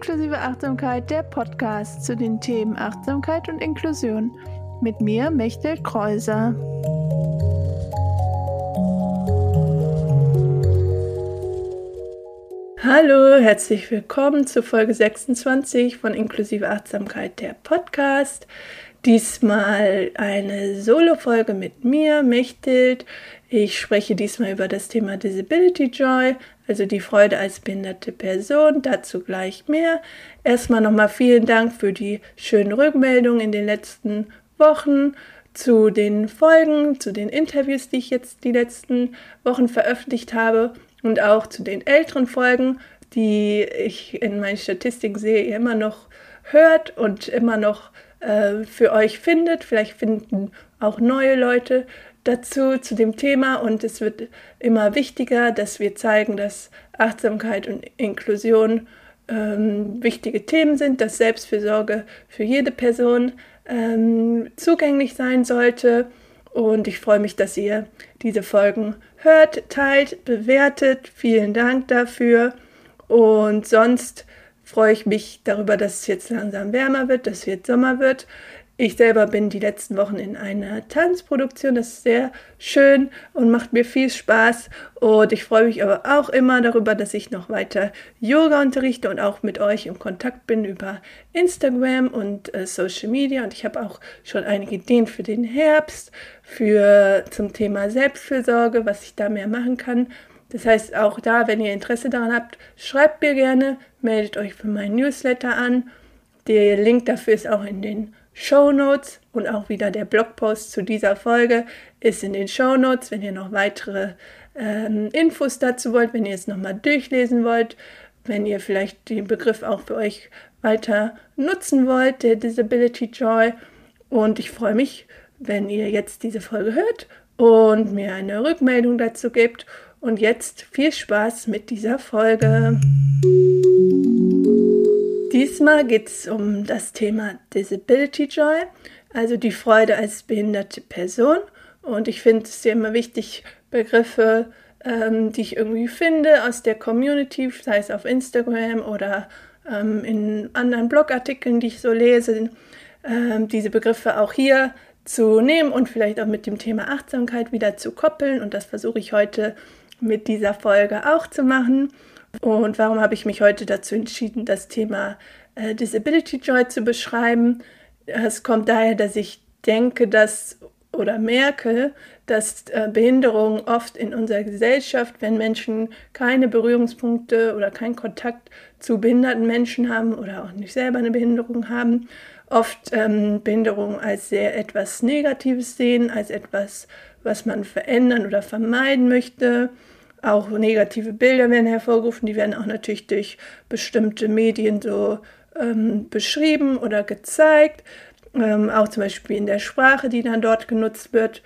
Inklusive Achtsamkeit, der Podcast zu den Themen Achtsamkeit und Inklusion. Mit mir, Mechtel Kreuser. Hallo, herzlich willkommen zu Folge 26 von Inklusive Achtsamkeit, der Podcast. Diesmal eine Solo-Folge mit mir, Mechthild. Ich spreche diesmal über das Thema Disability Joy, also die Freude als behinderte Person. Dazu gleich mehr. Erstmal nochmal vielen Dank für die schönen Rückmeldungen in den letzten Wochen zu den Folgen, zu den Interviews, die ich jetzt die letzten Wochen veröffentlicht habe und auch zu den älteren Folgen, die ich in meinen Statistiken sehe, ihr immer noch hört und immer noch äh, für euch findet. Vielleicht finden auch neue Leute dazu, zu dem Thema. Und es wird immer wichtiger, dass wir zeigen, dass Achtsamkeit und Inklusion ähm, wichtige Themen sind, dass Selbstfürsorge für jede Person ähm, zugänglich sein sollte. Und ich freue mich, dass ihr diese Folgen hört, teilt, bewertet. Vielen Dank dafür. Und sonst freue ich mich darüber, dass es jetzt langsam wärmer wird, dass es jetzt Sommer wird. Ich selber bin die letzten Wochen in einer Tanzproduktion. Das ist sehr schön und macht mir viel Spaß. Und ich freue mich aber auch immer darüber, dass ich noch weiter Yoga unterrichte und auch mit euch in Kontakt bin über Instagram und äh, Social Media. Und ich habe auch schon einige Ideen für den Herbst, für zum Thema Selbstfürsorge, was ich da mehr machen kann. Das heißt, auch da, wenn ihr Interesse daran habt, schreibt mir gerne, meldet euch für meinen Newsletter an. Der Link dafür ist auch in den Show Notes und auch wieder der Blogpost zu dieser Folge ist in den Show Notes. Wenn ihr noch weitere ähm, Infos dazu wollt, wenn ihr es nochmal durchlesen wollt, wenn ihr vielleicht den Begriff auch für euch weiter nutzen wollt, der Disability Joy. Und ich freue mich, wenn ihr jetzt diese Folge hört und mir eine Rückmeldung dazu gebt. Und jetzt viel Spaß mit dieser Folge. Diesmal geht es um das Thema Disability Joy, also die Freude als behinderte Person. Und ich finde es ja immer wichtig, Begriffe, ähm, die ich irgendwie finde aus der Community, sei es auf Instagram oder ähm, in anderen Blogartikeln, die ich so lese, ähm, diese Begriffe auch hier zu nehmen und vielleicht auch mit dem Thema Achtsamkeit wieder zu koppeln. Und das versuche ich heute mit dieser Folge auch zu machen. Und warum habe ich mich heute dazu entschieden, das Thema äh, Disability Joy zu beschreiben? Es kommt daher, dass ich denke, dass oder merke, dass äh, Behinderung oft in unserer Gesellschaft, wenn Menschen keine Berührungspunkte oder keinen Kontakt zu behinderten Menschen haben oder auch nicht selber eine Behinderung haben, oft ähm, Behinderung als sehr etwas Negatives sehen, als etwas, was man verändern oder vermeiden möchte. Auch negative Bilder werden hervorgerufen, die werden auch natürlich durch bestimmte Medien so ähm, beschrieben oder gezeigt. Ähm, auch zum Beispiel in der Sprache, die dann dort genutzt wird,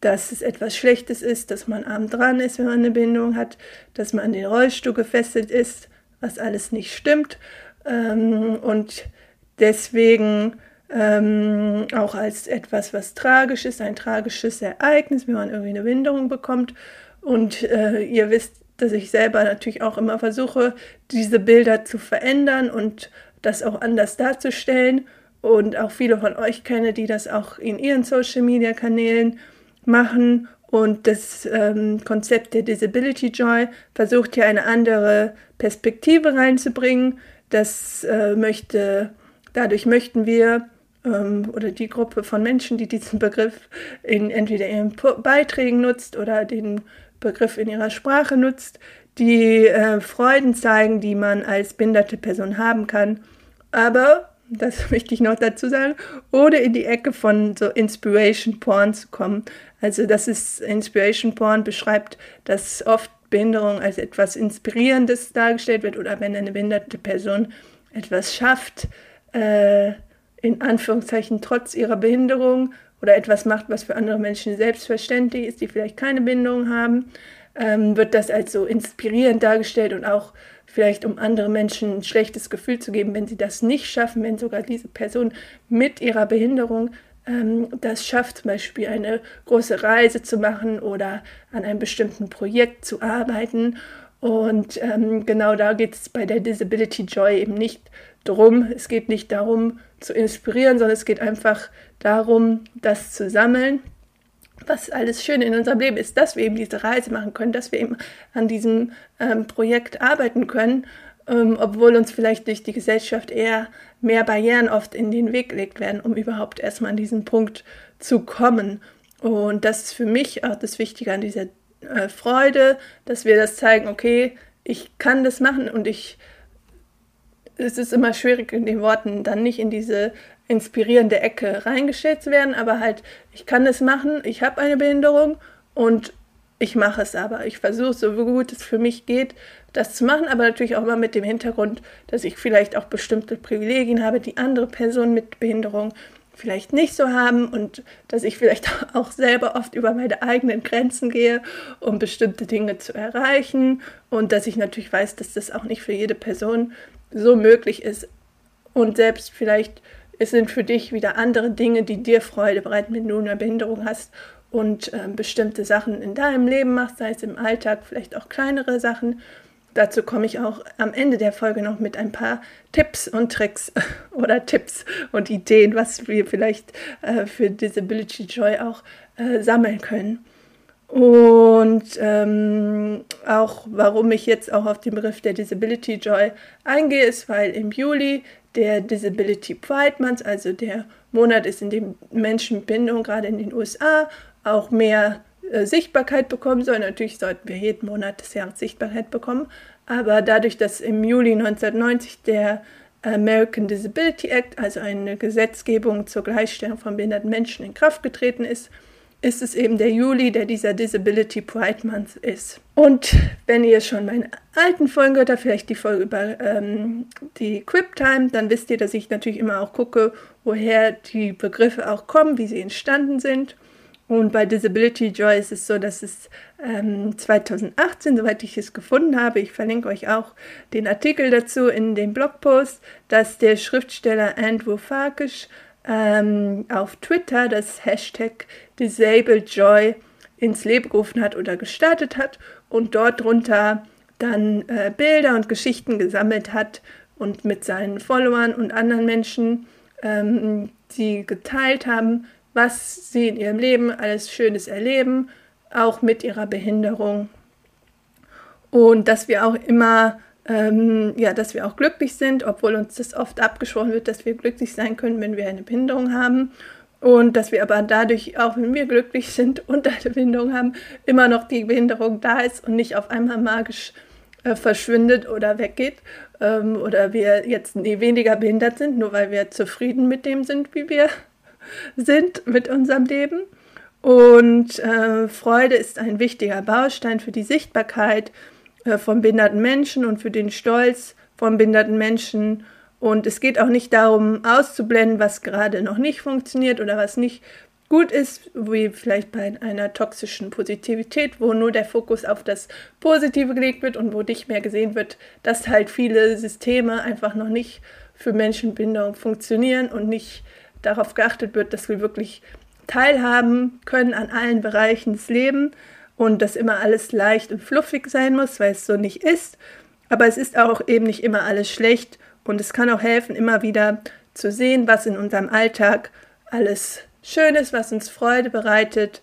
dass es etwas Schlechtes ist, dass man arm dran ist, wenn man eine Behinderung hat, dass man an den Rollstuhl gefesselt ist, was alles nicht stimmt. Ähm, und deswegen ähm, auch als etwas, was tragisch ist, ein tragisches Ereignis, wenn man irgendwie eine Behinderung bekommt und äh, ihr wisst, dass ich selber natürlich auch immer versuche, diese Bilder zu verändern und das auch anders darzustellen. Und auch viele von euch kenne, die das auch in ihren Social-Media-Kanälen machen. Und das ähm, Konzept der Disability Joy versucht hier eine andere Perspektive reinzubringen. Das äh, möchte, dadurch möchten wir ähm, oder die Gruppe von Menschen, die diesen Begriff in entweder ihren Beiträgen nutzt oder den Begriff in ihrer Sprache nutzt, die äh, Freuden zeigen, die man als behinderte Person haben kann. Aber, das möchte ich noch dazu sagen, ohne in die Ecke von so Inspiration Porn zu kommen. Also das ist Inspiration Porn beschreibt, dass oft Behinderung als etwas Inspirierendes dargestellt wird oder wenn eine behinderte Person etwas schafft, äh, in Anführungszeichen trotz ihrer Behinderung oder etwas macht, was für andere Menschen selbstverständlich ist, die vielleicht keine Bindung haben, ähm, wird das als so inspirierend dargestellt und auch vielleicht um andere Menschen ein schlechtes Gefühl zu geben, wenn sie das nicht schaffen, wenn sogar diese Person mit ihrer Behinderung ähm, das schafft, zum Beispiel eine große Reise zu machen oder an einem bestimmten Projekt zu arbeiten. Und ähm, genau da geht es bei der Disability Joy eben nicht drum. Es geht nicht darum zu inspirieren, sondern es geht einfach darum, das zu sammeln, was alles schön in unserem Leben ist, dass wir eben diese Reise machen können, dass wir eben an diesem ähm, Projekt arbeiten können, ähm, obwohl uns vielleicht durch die Gesellschaft eher mehr Barrieren oft in den Weg gelegt werden, um überhaupt erstmal an diesen Punkt zu kommen. Und das ist für mich auch das Wichtige an dieser äh, Freude, dass wir das zeigen, okay, ich kann das machen und ich, es ist immer schwierig in den Worten dann nicht in diese inspirierende Ecke reingestellt zu werden, aber halt, ich kann das machen, ich habe eine Behinderung und ich mache es aber. Ich versuche so gut es für mich geht, das zu machen, aber natürlich auch immer mit dem Hintergrund, dass ich vielleicht auch bestimmte Privilegien habe, die andere Personen mit Behinderung vielleicht nicht so haben und dass ich vielleicht auch selber oft über meine eigenen Grenzen gehe, um bestimmte Dinge zu erreichen. Und dass ich natürlich weiß, dass das auch nicht für jede Person so möglich ist. Und selbst vielleicht es sind für dich wieder andere Dinge, die dir Freude bereiten, wenn du eine Behinderung hast und äh, bestimmte Sachen in deinem Leben machst, sei es im Alltag, vielleicht auch kleinere Sachen dazu komme ich auch am Ende der Folge noch mit ein paar Tipps und Tricks oder Tipps und Ideen, was wir vielleicht äh, für Disability Joy auch äh, sammeln können. Und ähm, auch warum ich jetzt auch auf den Begriff der Disability Joy eingehe, ist, weil im Juli der Disability Pride Month, also der Monat ist, in dem Menschen mit Behinderung gerade in den USA auch mehr äh, Sichtbarkeit bekommen soll. Natürlich sollten wir jeden Monat des Jahres Sichtbarkeit bekommen, aber dadurch, dass im Juli 1990 der American Disability Act, also eine Gesetzgebung zur Gleichstellung von behinderten Menschen in Kraft getreten ist, ist es eben der Juli, der dieser Disability Pride Month ist. Und wenn ihr schon meine alten Folgen gehört habt, vielleicht die Folge über ähm, die Quip Time, dann wisst ihr, dass ich natürlich immer auch gucke, woher die Begriffe auch kommen, wie sie entstanden sind. Und bei Disability Joy ist es so, dass es ähm, 2018, soweit ich es gefunden habe, ich verlinke euch auch den Artikel dazu in dem Blogpost, dass der Schriftsteller Andrew Farkish ähm, auf Twitter das Hashtag Disabled Joy ins Leben gerufen hat oder gestartet hat und dort drunter dann äh, Bilder und Geschichten gesammelt hat und mit seinen Followern und anderen Menschen, ähm, die geteilt haben, was sie in ihrem Leben alles Schönes erleben, auch mit ihrer Behinderung. Und dass wir auch immer, ähm, ja, dass wir auch glücklich sind, obwohl uns das oft abgesprochen wird, dass wir glücklich sein können, wenn wir eine Behinderung haben. Und dass wir aber dadurch, auch wenn wir glücklich sind und eine Behinderung haben, immer noch die Behinderung da ist und nicht auf einmal magisch äh, verschwindet oder weggeht. Ähm, oder wir jetzt nie weniger behindert sind, nur weil wir zufrieden mit dem sind, wie wir sind mit unserem Leben. Und äh, Freude ist ein wichtiger Baustein für die Sichtbarkeit äh, von behinderten Menschen und für den Stolz von behinderten Menschen. Und es geht auch nicht darum, auszublenden, was gerade noch nicht funktioniert oder was nicht gut ist, wie vielleicht bei einer toxischen Positivität, wo nur der Fokus auf das Positive gelegt wird und wo nicht mehr gesehen wird, dass halt viele Systeme einfach noch nicht für Menschenbindung funktionieren und nicht darauf geachtet wird, dass wir wirklich teilhaben können an allen Bereichen des Lebens und dass immer alles leicht und fluffig sein muss, weil es so nicht ist. Aber es ist auch eben nicht immer alles schlecht und es kann auch helfen, immer wieder zu sehen, was in unserem Alltag alles schön ist, was uns Freude bereitet.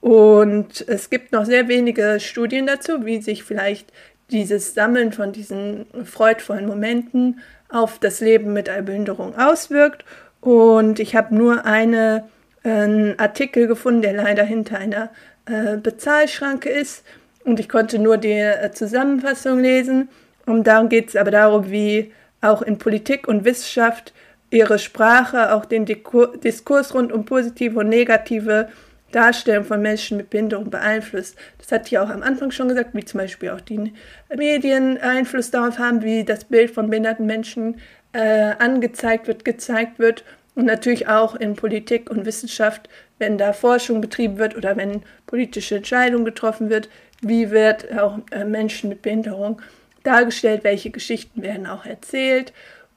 Und es gibt noch sehr wenige Studien dazu, wie sich vielleicht dieses Sammeln von diesen freudvollen Momenten auf das Leben mit einer Behinderung auswirkt. Und ich habe nur eine, einen Artikel gefunden, der leider hinter einer äh, Bezahlschranke ist. Und ich konnte nur die äh, Zusammenfassung lesen. Und darum geht es aber darum, wie auch in Politik und Wissenschaft ihre Sprache auch den Diskurs rund um positive und negative Darstellung von Menschen mit Behinderung beeinflusst. Das hatte ich auch am Anfang schon gesagt, wie zum Beispiel auch die Medien Einfluss darauf haben, wie das Bild von behinderten Menschen äh, angezeigt wird, gezeigt wird und natürlich auch in Politik und Wissenschaft, wenn da Forschung betrieben wird oder wenn politische Entscheidungen getroffen wird, wie wird auch äh, Menschen mit Behinderung dargestellt, welche Geschichten werden auch erzählt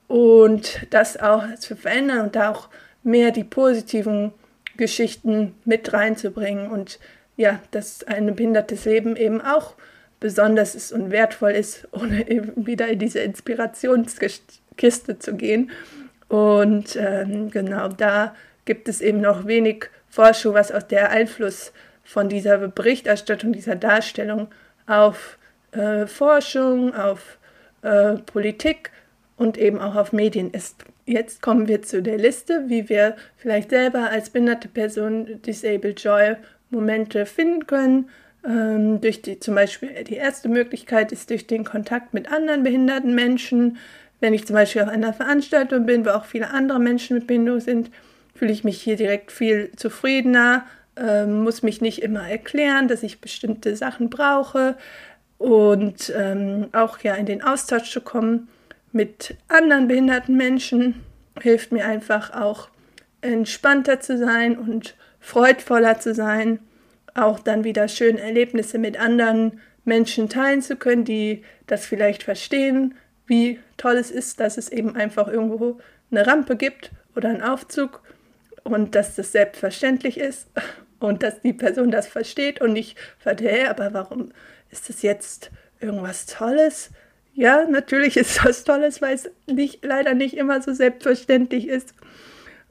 und das auch zu verändern und da auch mehr die positiven Geschichten mit reinzubringen und ja, dass ein behindertes Leben eben auch besonders ist und wertvoll ist, ohne eben wieder in diese Inspirationskiste zu gehen. Und ähm, genau da gibt es eben noch wenig Forschung, was auch der Einfluss von dieser Berichterstattung, dieser Darstellung auf äh, Forschung, auf äh, Politik und eben auch auf Medien ist. Jetzt kommen wir zu der Liste, wie wir vielleicht selber als behinderte Person Disabled Joy Momente finden können. Ähm, durch die, zum Beispiel die erste Möglichkeit ist durch den Kontakt mit anderen behinderten Menschen. Wenn ich zum Beispiel auf einer Veranstaltung bin, wo auch viele andere Menschen mit Behinderung sind, fühle ich mich hier direkt viel zufriedener, ähm, muss mich nicht immer erklären, dass ich bestimmte Sachen brauche und ähm, auch ja in den Austausch zu kommen mit anderen behinderten Menschen hilft mir einfach auch entspannter zu sein und freudvoller zu sein, auch dann wieder schöne Erlebnisse mit anderen Menschen teilen zu können, die das vielleicht verstehen, wie toll es ist, dass es eben einfach irgendwo eine Rampe gibt oder einen Aufzug und dass das selbstverständlich ist und dass die Person das versteht und fragt, hey, aber warum ist das jetzt irgendwas Tolles? Ja, natürlich ist das Tolles, weil es nicht, leider nicht immer so selbstverständlich ist.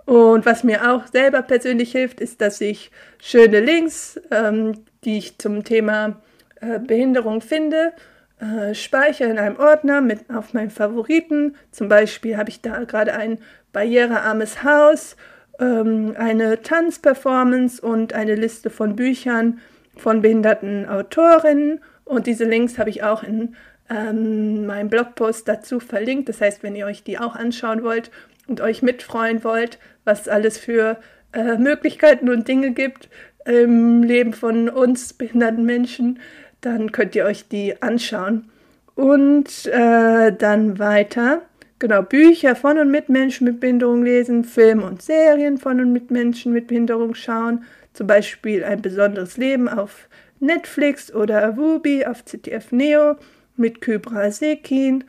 Und was mir auch selber persönlich hilft, ist, dass ich schöne Links, ähm, die ich zum Thema äh, Behinderung finde, äh, speichere in einem Ordner mit auf meinen Favoriten. Zum Beispiel habe ich da gerade ein barrierearmes Haus, ähm, eine Tanzperformance und eine Liste von Büchern von behinderten Autorinnen. Und diese Links habe ich auch in ähm, meinem Blogpost dazu verlinkt. Das heißt, wenn ihr euch die auch anschauen wollt und euch mitfreuen wollt, was alles für äh, Möglichkeiten und Dinge gibt im Leben von uns behinderten Menschen, dann könnt ihr euch die anschauen. Und äh, dann weiter. Genau, Bücher von und mit Menschen mit Behinderung lesen, Filme und Serien von und mit Menschen mit Behinderung schauen. Zum Beispiel ein besonderes Leben auf Netflix oder Wubi auf ZDF Neo mit Kybra Sekin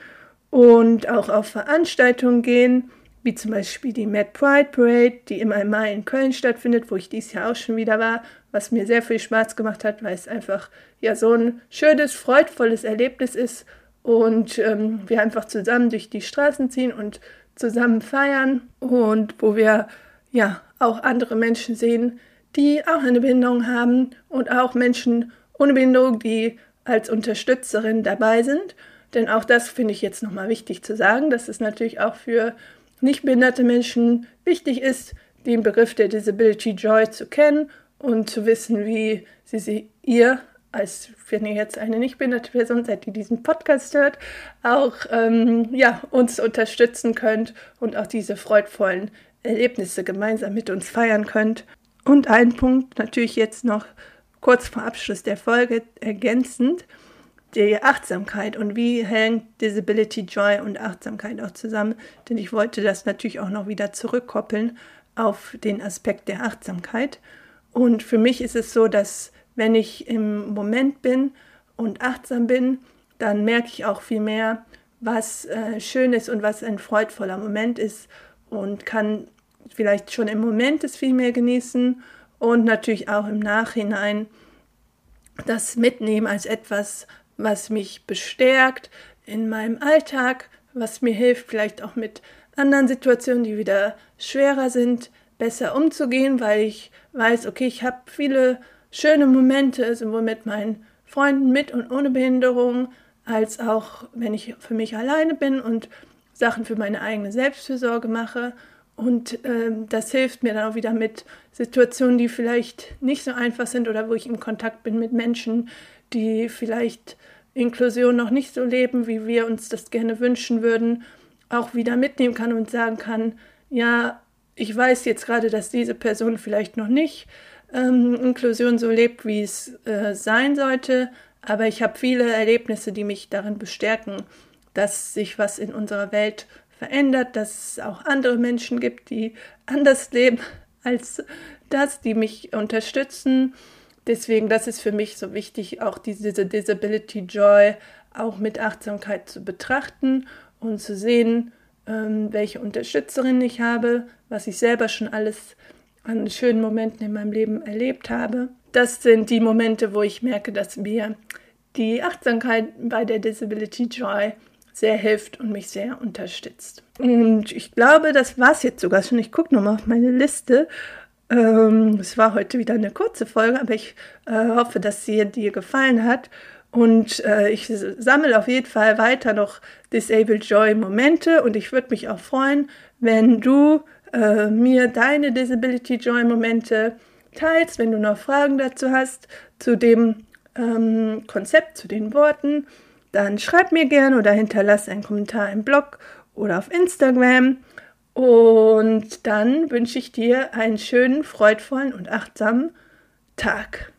und auch auf Veranstaltungen gehen wie zum Beispiel die Mad Pride Parade, die immer im Mai in Köln stattfindet, wo ich dieses Jahr auch schon wieder war, was mir sehr viel Spaß gemacht hat, weil es einfach ja so ein schönes, freudvolles Erlebnis ist und ähm, wir einfach zusammen durch die Straßen ziehen und zusammen feiern und wo wir ja auch andere Menschen sehen, die auch eine Behinderung haben und auch Menschen ohne Behinderung, die als Unterstützerin dabei sind. Denn auch das finde ich jetzt nochmal wichtig zu sagen, dass es natürlich auch für nichtbehinderte Menschen wichtig ist, den Begriff der Disability Joy zu kennen und zu wissen, wie sie, sie ihr, als wenn ihr jetzt eine nichtbehinderte Person seid, die diesen Podcast hört, auch ähm, ja, uns unterstützen könnt und auch diese freudvollen Erlebnisse gemeinsam mit uns feiern könnt. Und ein Punkt natürlich jetzt noch kurz vor Abschluss der Folge ergänzend die Achtsamkeit und wie hängt Disability Joy und Achtsamkeit auch zusammen, denn ich wollte das natürlich auch noch wieder zurückkoppeln auf den Aspekt der Achtsamkeit. Und für mich ist es so, dass wenn ich im Moment bin und achtsam bin, dann merke ich auch viel mehr, was äh, schön ist und was ein freudvoller Moment ist und kann vielleicht schon im Moment es viel mehr genießen und natürlich auch im Nachhinein das mitnehmen als etwas, was mich bestärkt in meinem Alltag, was mir hilft, vielleicht auch mit anderen Situationen, die wieder schwerer sind, besser umzugehen, weil ich weiß, okay, ich habe viele schöne Momente, sowohl mit meinen Freunden mit und ohne Behinderung, als auch wenn ich für mich alleine bin und Sachen für meine eigene Selbstfürsorge mache. Und äh, das hilft mir dann auch wieder mit Situationen, die vielleicht nicht so einfach sind oder wo ich im Kontakt bin mit Menschen, die vielleicht Inklusion noch nicht so leben, wie wir uns das gerne wünschen würden, auch wieder mitnehmen kann und sagen kann, ja, ich weiß jetzt gerade, dass diese Person vielleicht noch nicht ähm, Inklusion so lebt, wie es äh, sein sollte, aber ich habe viele Erlebnisse, die mich darin bestärken, dass sich was in unserer Welt verändert, dass es auch andere Menschen gibt, die anders leben als das, die mich unterstützen deswegen, das ist für mich so wichtig, auch diese Disability Joy auch mit Achtsamkeit zu betrachten und zu sehen, ähm, welche Unterstützerin ich habe, was ich selber schon alles an schönen Momenten in meinem Leben erlebt habe. Das sind die Momente, wo ich merke, dass mir die Achtsamkeit bei der Disability Joy sehr hilft und mich sehr unterstützt. Und ich glaube, das war es jetzt sogar schon. Ich gucke nochmal auf meine Liste. Ähm, es war heute wieder eine kurze Folge, aber ich äh, hoffe, dass sie dir gefallen hat. Und äh, ich sammle auf jeden Fall weiter noch Disabled Joy Momente und ich würde mich auch freuen, wenn du äh, mir deine Disability Joy Momente teilst, wenn du noch Fragen dazu hast, zu dem ähm, Konzept, zu den Worten, dann schreib mir gerne oder hinterlass einen Kommentar im Blog oder auf Instagram. Und dann wünsche ich dir einen schönen, freudvollen und achtsamen Tag.